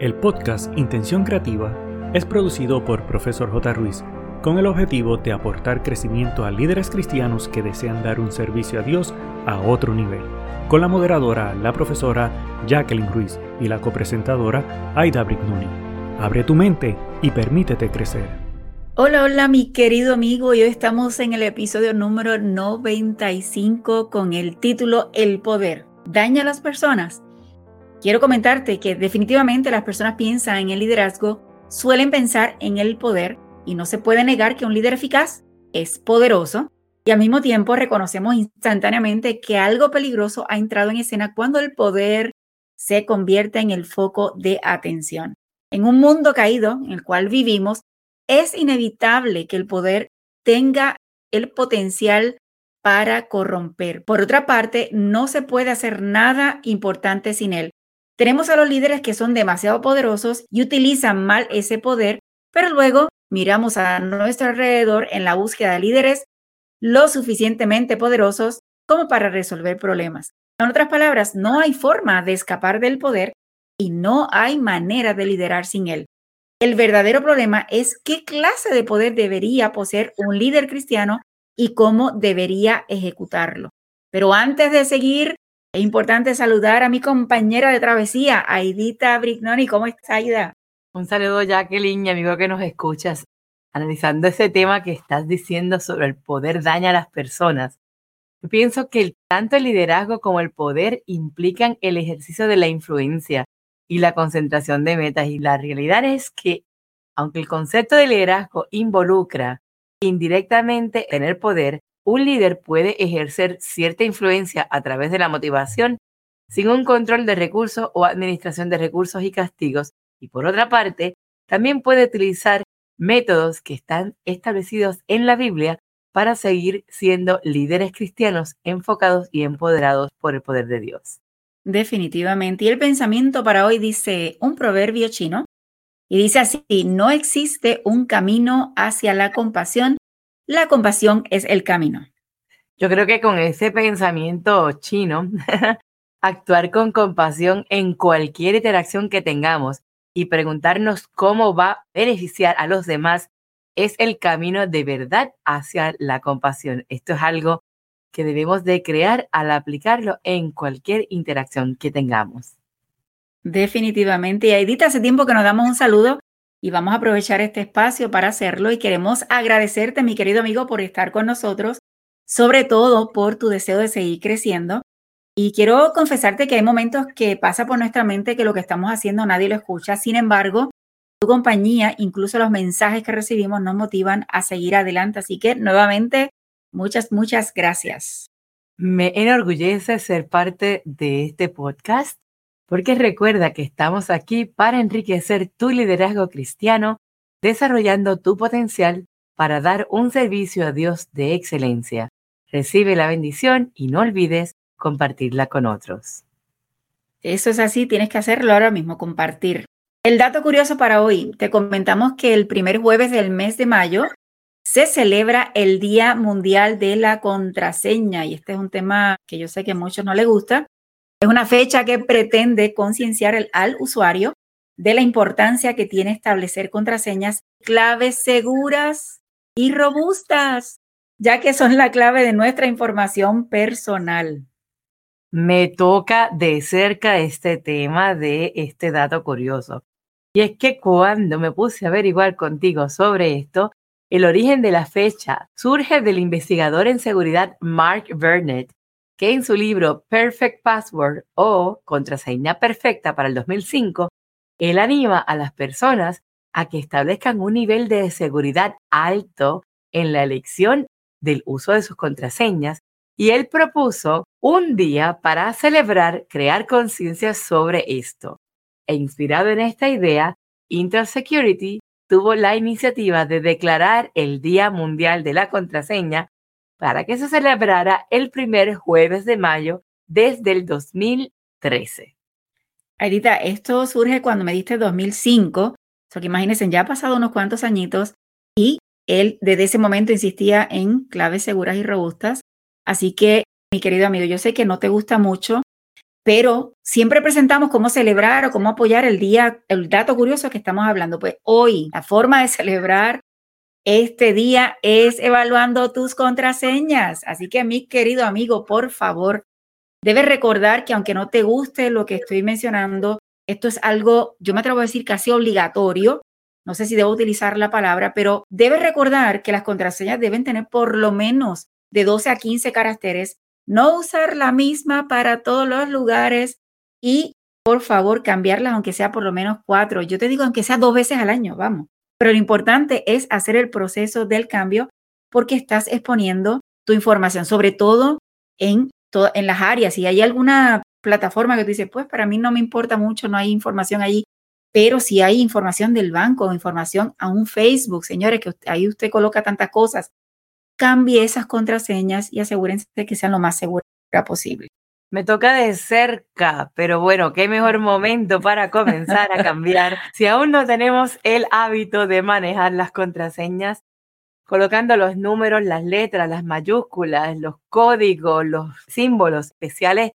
El podcast Intención Creativa es producido por Profesor J. Ruiz con el objetivo de aportar crecimiento a líderes cristianos que desean dar un servicio a Dios a otro nivel, con la moderadora, la profesora Jacqueline Ruiz y la copresentadora Aida Brignoni. Abre tu mente y permítete crecer. Hola, hola mi querido amigo, hoy estamos en el episodio número 95 con el título El poder. ¿Daña a las personas? Quiero comentarte que definitivamente las personas piensan en el liderazgo, suelen pensar en el poder y no se puede negar que un líder eficaz es poderoso y al mismo tiempo reconocemos instantáneamente que algo peligroso ha entrado en escena cuando el poder se convierte en el foco de atención. En un mundo caído en el cual vivimos, es inevitable que el poder tenga el potencial para corromper. Por otra parte, no se puede hacer nada importante sin él. Tenemos a los líderes que son demasiado poderosos y utilizan mal ese poder, pero luego miramos a nuestro alrededor en la búsqueda de líderes lo suficientemente poderosos como para resolver problemas. En otras palabras, no hay forma de escapar del poder y no hay manera de liderar sin él. El verdadero problema es qué clase de poder debería poseer un líder cristiano y cómo debería ejecutarlo. Pero antes de seguir es importante saludar a mi compañera de travesía, Aidita Brignoni. ¿Cómo estás, Aida? Un saludo, Jacqueline, amigo que nos escuchas, analizando ese tema que estás diciendo sobre el poder daña a las personas. Yo pienso que tanto el liderazgo como el poder implican el ejercicio de la influencia y la concentración de metas. Y la realidad es que, aunque el concepto de liderazgo involucra indirectamente tener poder, un líder puede ejercer cierta influencia a través de la motivación sin un control de recursos o administración de recursos y castigos. Y por otra parte, también puede utilizar métodos que están establecidos en la Biblia para seguir siendo líderes cristianos enfocados y empoderados por el poder de Dios. Definitivamente. Y el pensamiento para hoy dice un proverbio chino y dice así, no existe un camino hacia la compasión la compasión es el camino. Yo creo que con ese pensamiento chino, actuar con compasión en cualquier interacción que tengamos y preguntarnos cómo va a beneficiar a los demás es el camino de verdad hacia la compasión. Esto es algo que debemos de crear al aplicarlo en cualquier interacción que tengamos. Definitivamente. Y Edith, hace tiempo que nos damos un saludo y vamos a aprovechar este espacio para hacerlo y queremos agradecerte, mi querido amigo, por estar con nosotros, sobre todo por tu deseo de seguir creciendo. Y quiero confesarte que hay momentos que pasa por nuestra mente que lo que estamos haciendo nadie lo escucha. Sin embargo, tu compañía, incluso los mensajes que recibimos nos motivan a seguir adelante. Así que nuevamente, muchas, muchas gracias. Me enorgullece ser parte de este podcast porque recuerda que estamos aquí para enriquecer tu liderazgo cristiano, desarrollando tu potencial para dar un servicio a Dios de excelencia. Recibe la bendición y no olvides compartirla con otros. Eso es así, tienes que hacerlo ahora mismo, compartir. El dato curioso para hoy, te comentamos que el primer jueves del mes de mayo se celebra el Día Mundial de la Contraseña y este es un tema que yo sé que a muchos no les gusta, es una fecha que pretende concienciar al usuario de la importancia que tiene establecer contraseñas claves seguras y robustas, ya que son la clave de nuestra información personal. Me toca de cerca este tema de este dato curioso. Y es que cuando me puse a averiguar contigo sobre esto, el origen de la fecha surge del investigador en seguridad Mark Burnett, que en su libro Perfect Password o Contraseña Perfecta para el 2005, él anima a las personas a que establezcan un nivel de seguridad alto en la elección del uso de sus contraseñas y él propuso un día para celebrar crear conciencia sobre esto. E inspirado en esta idea, Intel Security tuvo la iniciativa de declarar el Día Mundial de la Contraseña para que se celebrara el primer jueves de mayo desde el 2013. Arita, esto surge cuando me diste 2005, o sea que imagínense, ya ha pasado unos cuantos añitos y él desde ese momento insistía en claves seguras y robustas. Así que, mi querido amigo, yo sé que no te gusta mucho pero siempre presentamos cómo celebrar o cómo apoyar el día, el dato curioso que estamos hablando. Pues hoy, la forma de celebrar este día es evaluando tus contraseñas. Así que mi querido amigo, por favor, debes recordar que aunque no te guste lo que estoy mencionando, esto es algo, yo me atrevo a decir casi obligatorio. No sé si debo utilizar la palabra, pero debes recordar que las contraseñas deben tener por lo menos de 12 a 15 caracteres no usar la misma para todos los lugares y por favor cambiarlas aunque sea por lo menos cuatro. Yo te digo aunque sea dos veces al año, vamos. Pero lo importante es hacer el proceso del cambio porque estás exponiendo tu información, sobre todo en, en las áreas. Si hay alguna plataforma que tú dices, pues para mí no me importa mucho, no hay información allí, pero si hay información del banco, información a un Facebook, señores, que ahí usted coloca tantas cosas, cambie esas contraseñas y asegúrense de que sean lo más seguras posible. Me toca de cerca, pero bueno, qué mejor momento para comenzar a cambiar. si aún no tenemos el hábito de manejar las contraseñas, colocando los números, las letras, las mayúsculas, los códigos, los símbolos especiales.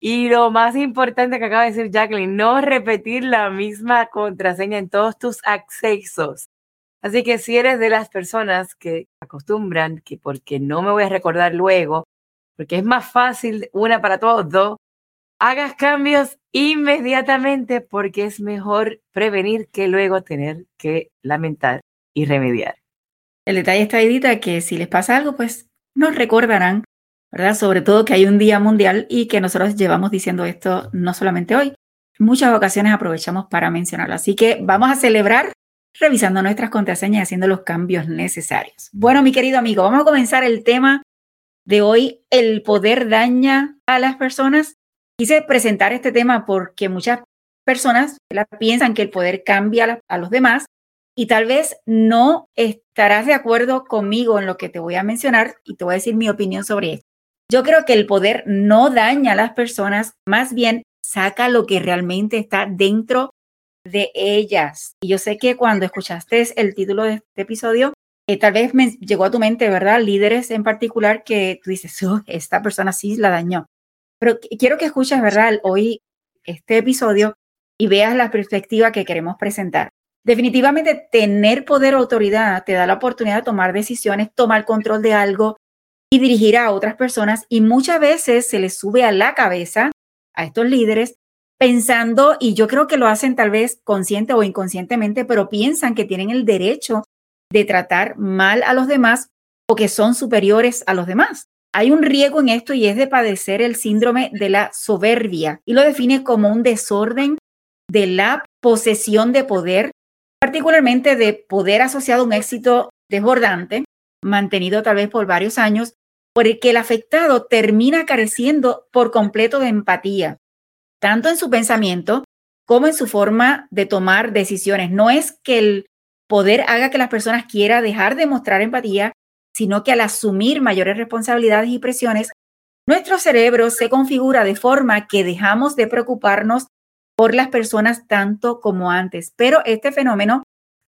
Y lo más importante que acaba de decir Jacqueline, no repetir la misma contraseña en todos tus accesos. Así que si eres de las personas que acostumbran que porque no me voy a recordar luego, porque es más fácil una para todos, dos, hagas cambios inmediatamente porque es mejor prevenir que luego tener que lamentar y remediar. El detalle está, Edita, que si les pasa algo, pues nos recordarán, ¿verdad? Sobre todo que hay un día mundial y que nosotros llevamos diciendo esto no solamente hoy, muchas ocasiones aprovechamos para mencionarlo. Así que vamos a celebrar revisando nuestras contraseñas y haciendo los cambios necesarios. Bueno, mi querido amigo, vamos a comenzar el tema de hoy, el poder daña a las personas. Quise presentar este tema porque muchas personas piensan que el poder cambia a los demás y tal vez no estarás de acuerdo conmigo en lo que te voy a mencionar y te voy a decir mi opinión sobre esto. Yo creo que el poder no daña a las personas, más bien saca lo que realmente está dentro de ellas. Y yo sé que cuando escuchaste el título de este episodio, eh, tal vez me llegó a tu mente, ¿verdad? Líderes en particular que tú dices, oh, esta persona sí la dañó. Pero quiero que escuches, ¿verdad? Hoy este episodio y veas la perspectiva que queremos presentar. Definitivamente tener poder o autoridad te da la oportunidad de tomar decisiones, tomar control de algo y dirigir a otras personas y muchas veces se les sube a la cabeza a estos líderes pensando, y yo creo que lo hacen tal vez consciente o inconscientemente, pero piensan que tienen el derecho de tratar mal a los demás o que son superiores a los demás. Hay un riesgo en esto y es de padecer el síndrome de la soberbia y lo define como un desorden de la posesión de poder, particularmente de poder asociado a un éxito desbordante, mantenido tal vez por varios años, por el que el afectado termina careciendo por completo de empatía, tanto en su pensamiento como en su forma de tomar decisiones. No es que el poder haga que las personas quieran dejar de mostrar empatía, sino que al asumir mayores responsabilidades y presiones, nuestro cerebro se configura de forma que dejamos de preocuparnos por las personas tanto como antes. Pero este fenómeno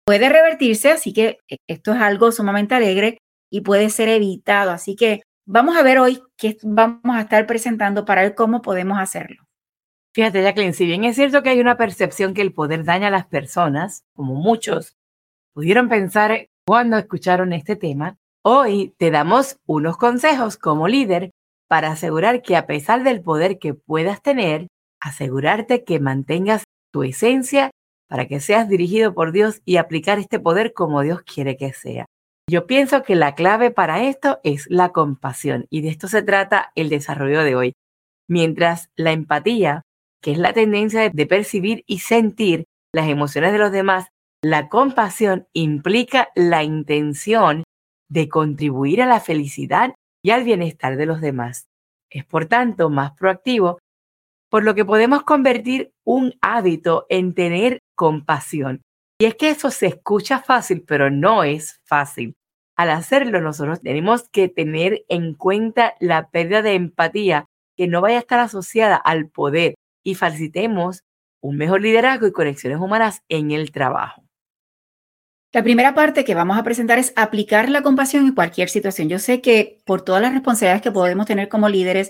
puede revertirse, así que esto es algo sumamente alegre y puede ser evitado. Así que vamos a ver hoy qué vamos a estar presentando para ver cómo podemos hacerlo. Fíjate, Jacqueline, si bien es cierto que hay una percepción que el poder daña a las personas, como muchos pudieron pensar cuando escucharon este tema, hoy te damos unos consejos como líder para asegurar que a pesar del poder que puedas tener, asegurarte que mantengas tu esencia para que seas dirigido por Dios y aplicar este poder como Dios quiere que sea. Yo pienso que la clave para esto es la compasión y de esto se trata el desarrollo de hoy. Mientras la empatía que es la tendencia de percibir y sentir las emociones de los demás, la compasión implica la intención de contribuir a la felicidad y al bienestar de los demás. Es por tanto más proactivo, por lo que podemos convertir un hábito en tener compasión. Y es que eso se escucha fácil, pero no es fácil. Al hacerlo, nosotros tenemos que tener en cuenta la pérdida de empatía que no vaya a estar asociada al poder, y facilitemos un mejor liderazgo y conexiones humanas en el trabajo. La primera parte que vamos a presentar es aplicar la compasión en cualquier situación. Yo sé que por todas las responsabilidades que podemos tener como líderes,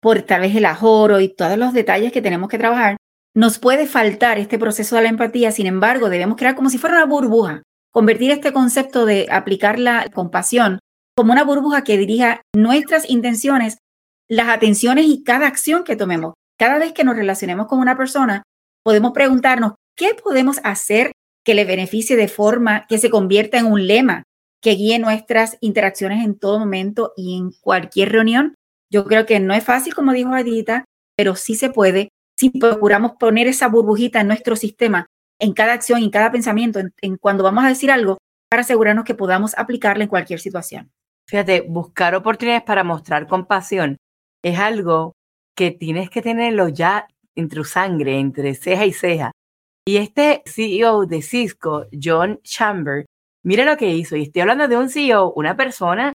por tal vez el ajoro y todos los detalles que tenemos que trabajar, nos puede faltar este proceso de la empatía, sin embargo, debemos crear como si fuera una burbuja, convertir este concepto de aplicar la compasión como una burbuja que dirija nuestras intenciones, las atenciones y cada acción que tomemos. Cada vez que nos relacionemos con una persona, podemos preguntarnos, ¿qué podemos hacer que le beneficie de forma que se convierta en un lema que guíe nuestras interacciones en todo momento y en cualquier reunión? Yo creo que no es fácil, como dijo Adita, pero sí se puede si procuramos poner esa burbujita en nuestro sistema, en cada acción, en cada pensamiento, en, cuando vamos a decir algo, para asegurarnos que podamos aplicarla en cualquier situación. Fíjate, buscar oportunidades para mostrar compasión es algo que tienes que tenerlo ya entre tu sangre, entre ceja y ceja. Y este CEO de Cisco, John Chamber, mira lo que hizo. Y estoy hablando de un CEO, una persona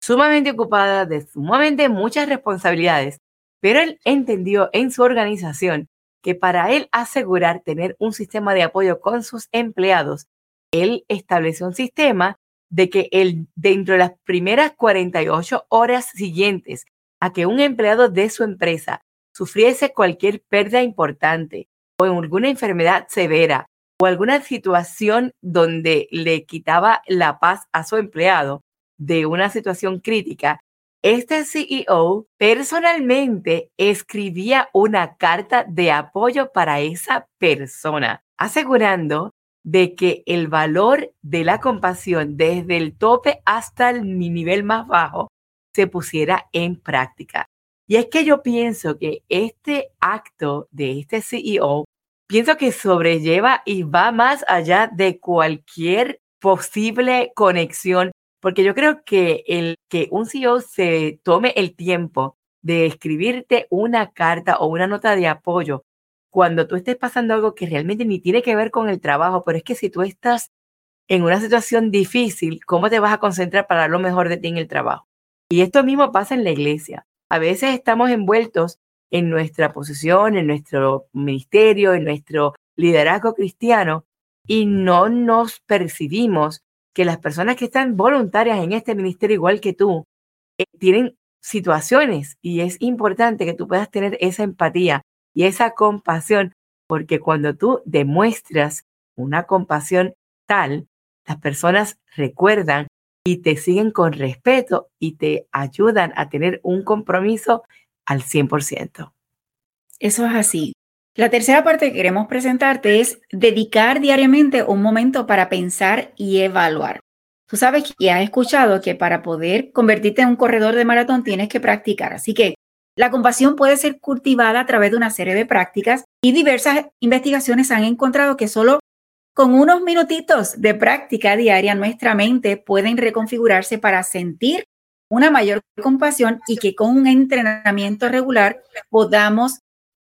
sumamente ocupada, de sumamente muchas responsabilidades, pero él entendió en su organización que para él asegurar tener un sistema de apoyo con sus empleados, él estableció un sistema de que él, dentro de las primeras 48 horas siguientes a que un empleado de su empresa sufriese cualquier pérdida importante o en alguna enfermedad severa o alguna situación donde le quitaba la paz a su empleado de una situación crítica, este CEO personalmente escribía una carta de apoyo para esa persona, asegurando de que el valor de la compasión desde el tope hasta el nivel más bajo se pusiera en práctica. Y es que yo pienso que este acto de este CEO, pienso que sobrelleva y va más allá de cualquier posible conexión porque yo creo que el que un CEO se tome el tiempo de escribirte una carta o una nota de apoyo cuando tú estés pasando algo que realmente ni tiene que ver con el trabajo, pero es que si tú estás en una situación difícil, ¿cómo te vas a concentrar para lo mejor de ti en el trabajo? Y esto mismo pasa en la iglesia. A veces estamos envueltos en nuestra posición, en nuestro ministerio, en nuestro liderazgo cristiano y no nos percibimos que las personas que están voluntarias en este ministerio, igual que tú, eh, tienen situaciones y es importante que tú puedas tener esa empatía y esa compasión, porque cuando tú demuestras una compasión tal, las personas recuerdan y te siguen con respeto y te ayudan a tener un compromiso al 100%. Eso es así. La tercera parte que queremos presentarte es dedicar diariamente un momento para pensar y evaluar. Tú sabes y has escuchado que para poder convertirte en un corredor de maratón tienes que practicar. Así que la compasión puede ser cultivada a través de una serie de prácticas y diversas investigaciones han encontrado que solo con unos minutitos de práctica diaria nuestra mente puede reconfigurarse para sentir una mayor compasión y que con un entrenamiento regular podamos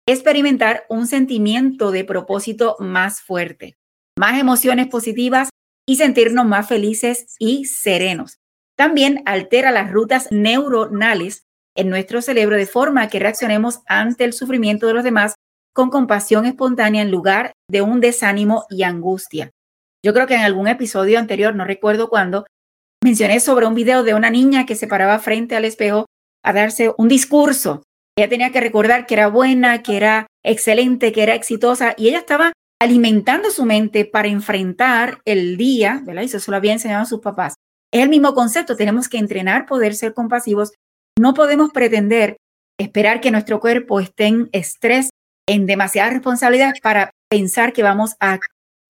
experimentar un sentimiento de propósito más fuerte, más emociones positivas y sentirnos más felices y serenos. También altera las rutas neuronales en nuestro cerebro de forma que reaccionemos ante el sufrimiento de los demás con compasión espontánea en lugar de un desánimo y angustia. Yo creo que en algún episodio anterior, no recuerdo cuándo, mencioné sobre un video de una niña que se paraba frente al espejo a darse un discurso ella tenía que recordar que era buena, que era excelente, que era exitosa y ella estaba alimentando su mente para enfrentar el día, ¿verdad? Eso se lo había enseñado a sus papás. Es el mismo concepto, tenemos que entrenar poder ser compasivos. No podemos pretender esperar que nuestro cuerpo esté en estrés, en demasiadas responsabilidades para pensar que vamos a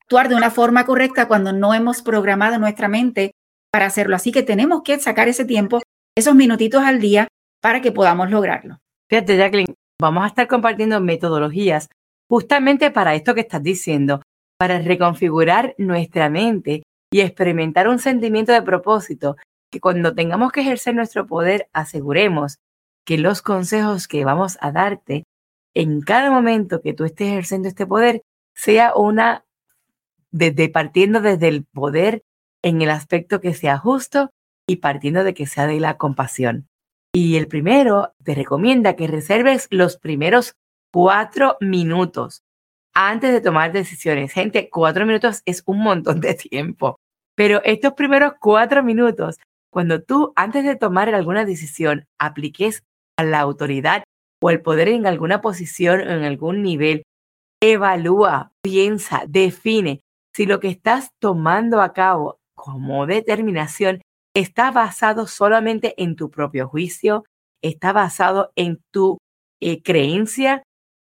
actuar de una forma correcta cuando no hemos programado nuestra mente para hacerlo. Así que tenemos que sacar ese tiempo, esos minutitos al día, para que podamos lograrlo. Fíjate, Jacqueline, vamos a estar compartiendo metodologías justamente para esto que estás diciendo, para reconfigurar nuestra mente y experimentar un sentimiento de propósito, que cuando tengamos que ejercer nuestro poder, aseguremos que los consejos que vamos a darte en cada momento que tú estés ejerciendo este poder sea una, desde partiendo desde el poder en el aspecto que sea justo y partiendo de que sea de la compasión. Y el primero te recomienda que reserves los primeros cuatro minutos antes de tomar decisiones. Gente, cuatro minutos es un montón de tiempo. Pero estos primeros cuatro minutos, cuando tú antes de tomar alguna decisión apliques a la autoridad o el poder en alguna posición o en algún nivel, evalúa, piensa, define si lo que estás tomando a cabo como determinación está basado solamente en tu propio juicio, está basado en tu eh, creencia,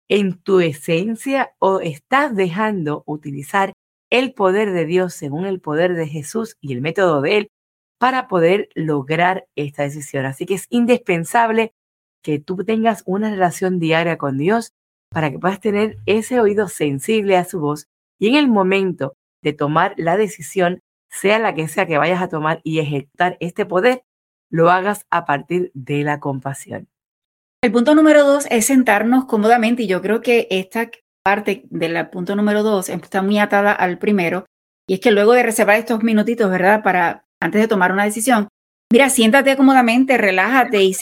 en tu esencia o estás dejando utilizar el poder de Dios según el poder de Jesús y el método de Él para poder lograr esta decisión. Así que es indispensable que tú tengas una relación diaria con Dios para que puedas tener ese oído sensible a su voz y en el momento de tomar la decisión, sea la que sea que vayas a tomar y ejecutar este poder, lo hagas a partir de la compasión. El punto número dos es sentarnos cómodamente y yo creo que esta parte del punto número dos está muy atada al primero y es que luego de reservar estos minutitos, ¿verdad? Para antes de tomar una decisión, mira, siéntate cómodamente, relájate y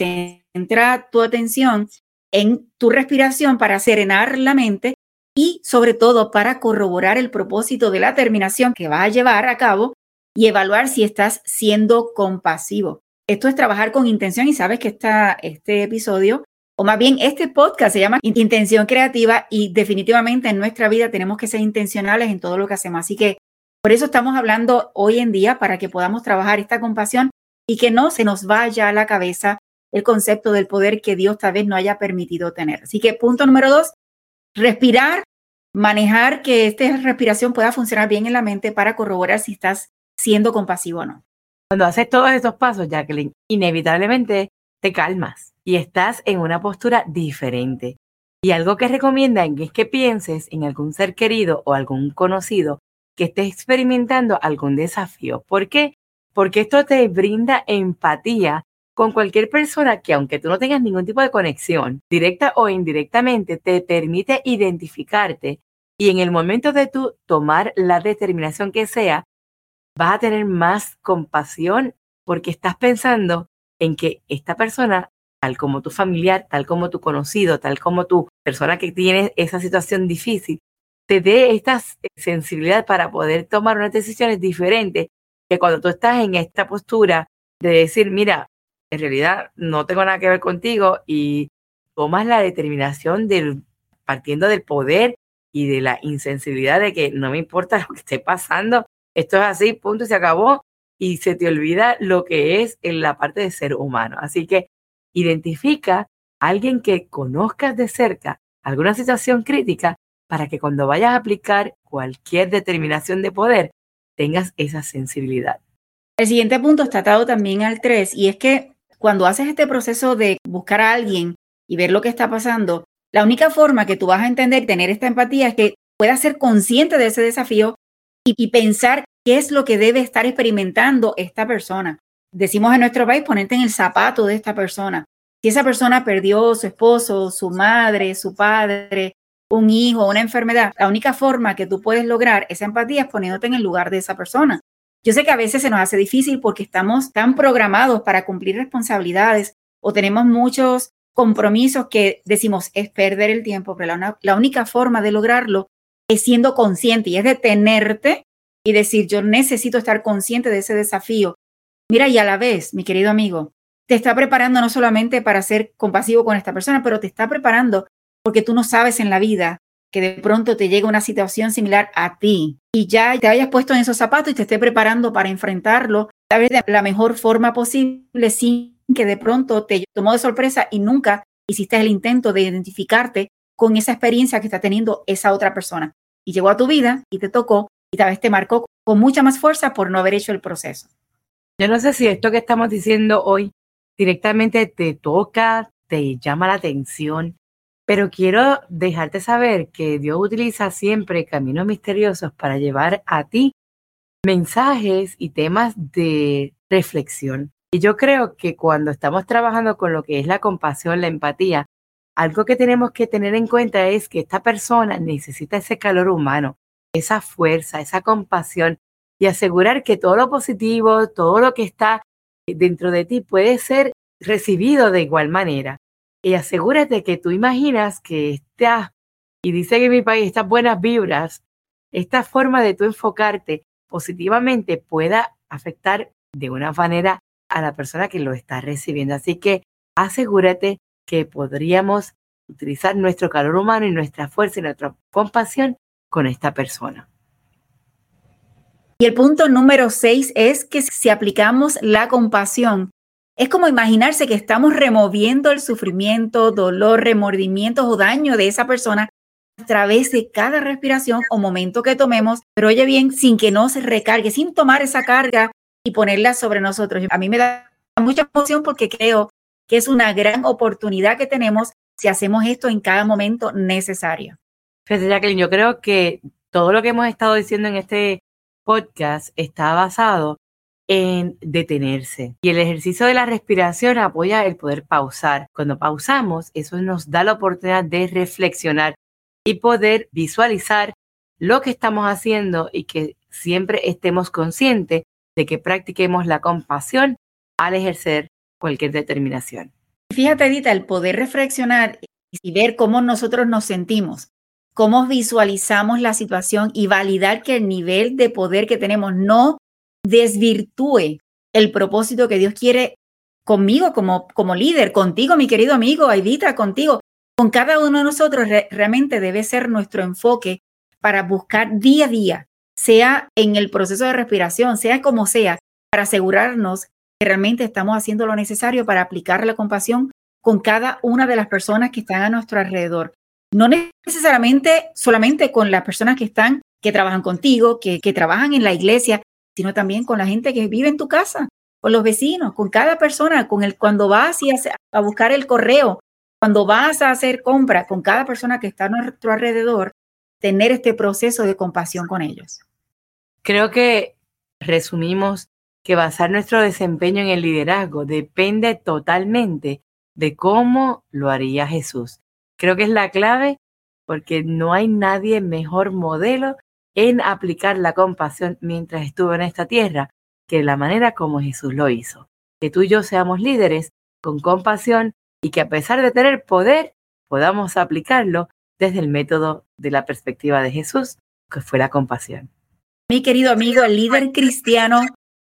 centra tu atención en tu respiración para serenar la mente y sobre todo para corroborar el propósito de la terminación que vas a llevar a cabo y evaluar si estás siendo compasivo. Esto es trabajar con intención y sabes que está este episodio, o más bien este podcast se llama Intención Creativa y definitivamente en nuestra vida tenemos que ser intencionales en todo lo que hacemos. Así que por eso estamos hablando hoy en día para que podamos trabajar esta compasión y que no se nos vaya a la cabeza el concepto del poder que Dios tal vez no haya permitido tener. Así que punto número dos, respirar, manejar que esta respiración pueda funcionar bien en la mente para corroborar si estás siendo compasivo o no. Cuando haces todos estos pasos, Jacqueline, inevitablemente te calmas y estás en una postura diferente. Y algo que recomiendan es que pienses en algún ser querido o algún conocido que esté experimentando algún desafío. ¿Por qué? Porque esto te brinda empatía con cualquier persona que aunque tú no tengas ningún tipo de conexión, directa o indirectamente, te permite identificarte y en el momento de tú tomar la determinación que sea, vas a tener más compasión porque estás pensando en que esta persona, tal como tu familiar, tal como tu conocido, tal como tu persona que tiene esa situación difícil, te dé esta sensibilidad para poder tomar unas decisiones diferentes que cuando tú estás en esta postura de decir, mira, en realidad no tengo nada que ver contigo y tomas la determinación del, partiendo del poder y de la insensibilidad de que no me importa lo que esté pasando, esto es así, punto, y se acabó, y se te olvida lo que es en la parte de ser humano. Así que identifica a alguien que conozcas de cerca alguna situación crítica para que cuando vayas a aplicar cualquier determinación de poder tengas esa sensibilidad. El siguiente punto está atado también al 3 y es que cuando haces este proceso de buscar a alguien y ver lo que está pasando, la única forma que tú vas a entender, tener esta empatía, es que puedas ser consciente de ese desafío y, pensar qué es lo que debe estar experimentando esta persona. Decimos en nuestro país, ponerte en el zapato de esta persona. Si esa persona perdió su esposo, su madre, su padre, un hijo, una enfermedad, la única forma que tú puedes lograr esa empatía es poniéndote en el lugar de esa persona. Yo sé que a veces se nos hace difícil porque estamos tan programados para cumplir responsabilidades o tenemos muchos compromisos que decimos es perder el tiempo, pero la, única forma de lograrlo es siendo consciente y es detenerte y decir yo necesito estar consciente de ese desafío. Mira, y a la vez, mi querido amigo, te está preparando no solamente para ser compasivo con esta persona, pero te está preparando porque tú no sabes en la vida que de pronto te llegue una situación similar a ti y ya te hayas puesto en esos zapatos y te esté preparando para enfrentarlo, tal vez de la mejor forma posible sin que de pronto te tomó de sorpresa y nunca hiciste el intento de identificarte con esa experiencia que está teniendo esa otra persona. Y llegó a tu vida y te tocó y tal vez te marcó con mucha más fuerza por no haber hecho el proceso. Yo no sé si esto que estamos diciendo hoy directamente te toca, te llama la atención, pero quiero dejarte saber que Dios utiliza siempre caminos misteriosos para llevar a ti mensajes y temas de reflexión. Y yo creo que cuando estamos trabajando con lo que es la compasión, la empatía, algo que tenemos que tener en cuenta es que esta persona necesita ese calor humano, esa fuerza, esa compasión y asegurar que todo lo positivo, todo lo que está dentro de ti puede ser recibido de igual manera y asegúrate que tú imaginas que esta, y dice que en mi país, estas buenas vibras, esta forma de tú enfocarte positivamente pueda afectar de una manera a la persona que lo está recibiendo. Así que asegúrate que podríamos utilizar nuestro calor humano y nuestra fuerza y nuestra compasión con esta persona. Y el punto número seis es que si aplicamos la compasión, es como imaginarse que estamos removiendo el sufrimiento, dolor, remordimientos o daño de esa persona a través de cada respiración o momento que tomemos, pero oye bien, sin que no se recargue, sin tomar esa carga y ponerla sobre nosotros. A mí me da mucha emoción porque creo que es una gran oportunidad que tenemos si hacemos esto en cada momento necesario. Fíjate, Jacqueline, yo creo que todo lo que hemos estado diciendo en este podcast está basado en detenerse. Y el ejercicio de la respiración apoya el poder pausar. Cuando pausamos, eso nos da la oportunidad de reflexionar y poder visualizar lo que estamos haciendo y que siempre estemos conscientes de que practiquemos la compasión al ejercer cualquier determinación. Fíjate, Edita, el poder reflexionar y ver cómo nosotros nos sentimos, cómo visualizamos la situación y validar que el nivel de poder que tenemos no desvirtúe el propósito que Dios quiere conmigo como, como líder, contigo, mi querido amigo, Aidita, contigo, con cada uno de nosotros, realmente debe ser nuestro enfoque para buscar día a día, sea en el proceso de respiración, sea como sea, para asegurarnos que realmente estamos haciendo lo necesario para aplicar la compasión con cada una de las personas que están a nuestro alrededor. No necesariamente solamente con las personas que están, que trabajan contigo, que, que trabajan en la iglesia, sino también con la gente que vive en tu casa, con los vecinos, con cada persona, con el cuando vas y a, buscar el correo, cuando vas a hacer compra, con cada persona que está a nuestro alrededor, tener este proceso de compasión con ellos. Creo que resumimos que basar nuestro desempeño en el liderazgo depende totalmente de cómo lo haría Jesús. Creo que es la clave porque no hay nadie mejor modelo en aplicar la compasión mientras estuvo en esta tierra que la manera como Jesús lo hizo. Que tú y yo seamos líderes con compasión y que a pesar de tener poder, podamos aplicarlo desde el método de la perspectiva de Jesús, que fue la compasión. Mi querido amigo, el líder cristiano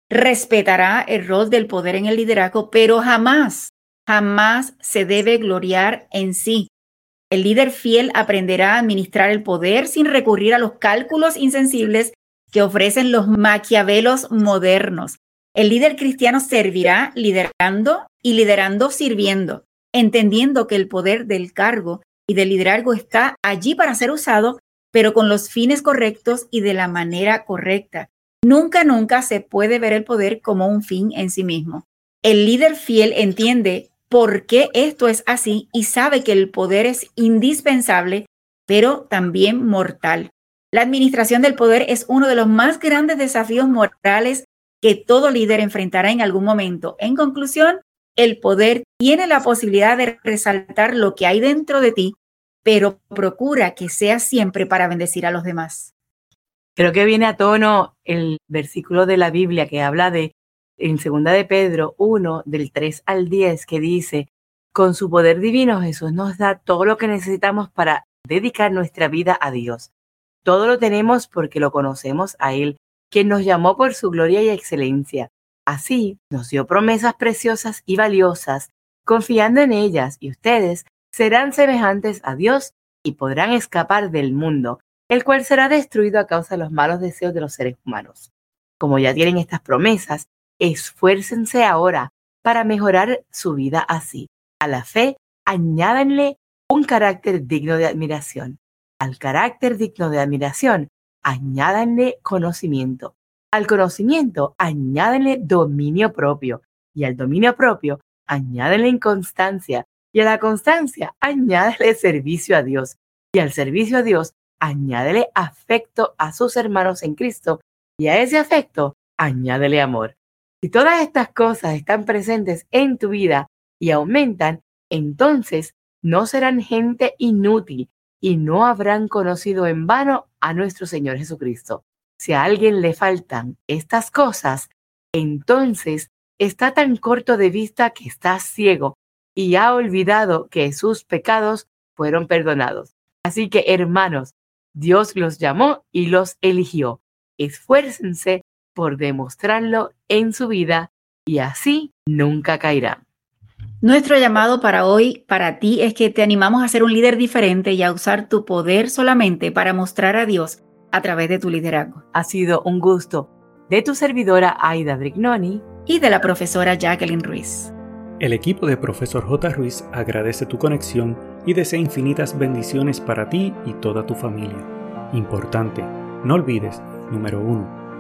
respetará el rol del poder en el liderazgo, pero jamás, jamás se debe gloriar en sí, el líder fiel aprenderá a administrar el poder sin recurrir a los cálculos insensibles que ofrecen los maquiavelos modernos. El líder cristiano servirá liderando y liderando sirviendo, entendiendo que el poder del cargo y del liderazgo está allí para ser usado, pero con los fines correctos y de la manera correcta. Nunca, nunca se puede ver el poder como un fin en sí mismo. El líder fiel entiende por qué esto es así y sabe que el poder es indispensable, pero también mortal. La administración del poder es uno de los más grandes desafíos morales que todo líder enfrentará en algún momento. En conclusión, el poder tiene la posibilidad de resaltar lo que hay dentro de ti, pero procura que sea siempre para bendecir a los demás. Creo que viene a tono el versículo de la Biblia que habla de en segunda de Pedro 1, del 3 al 10, que dice, con su poder divino Jesús nos da todo lo que necesitamos para dedicar nuestra vida a Dios. Todo lo tenemos porque lo conocemos a Él, quien nos llamó por su gloria y excelencia. Así nos dio promesas preciosas y valiosas, confiando en ellas, y ustedes serán semejantes a Dios y podrán escapar del mundo, el cual será destruido a causa de los malos deseos de los seres humanos. Como ya tienen estas promesas, esfuércense ahora para mejorar su vida así. A la fe, añádanle un carácter digno de admiración. Al carácter digno de admiración, añádanle conocimiento. Al conocimiento, añádenle dominio propio. Y al dominio propio, añádenle inconstancia. Y a la constancia, añádele servicio a Dios. Y al servicio a Dios, añádele afecto a sus hermanos en Cristo. Y a ese afecto, añádele amor. Si todas estas cosas están presentes en tu vida y aumentan, entonces no serán gente inútil y no habrán conocido en vano a nuestro Señor Jesucristo. Si a alguien le faltan estas cosas, entonces está tan corto de vista que está ciego y ha olvidado que sus pecados fueron perdonados. Así que, hermanos, Dios los llamó y los eligió. Esfuércense por demostrarlo en su vida y así nunca caerá. Nuestro llamado para hoy, para ti, es que te animamos a ser un líder diferente y a usar tu poder solamente para mostrar a Dios a través de tu liderazgo. Ha sido un gusto de tu servidora Aida Brignoni y de la profesora Jacqueline Ruiz. El equipo de Profesor J. Ruiz agradece tu conexión y desea infinitas bendiciones para ti y toda tu familia. Importante, no olvides, número 1,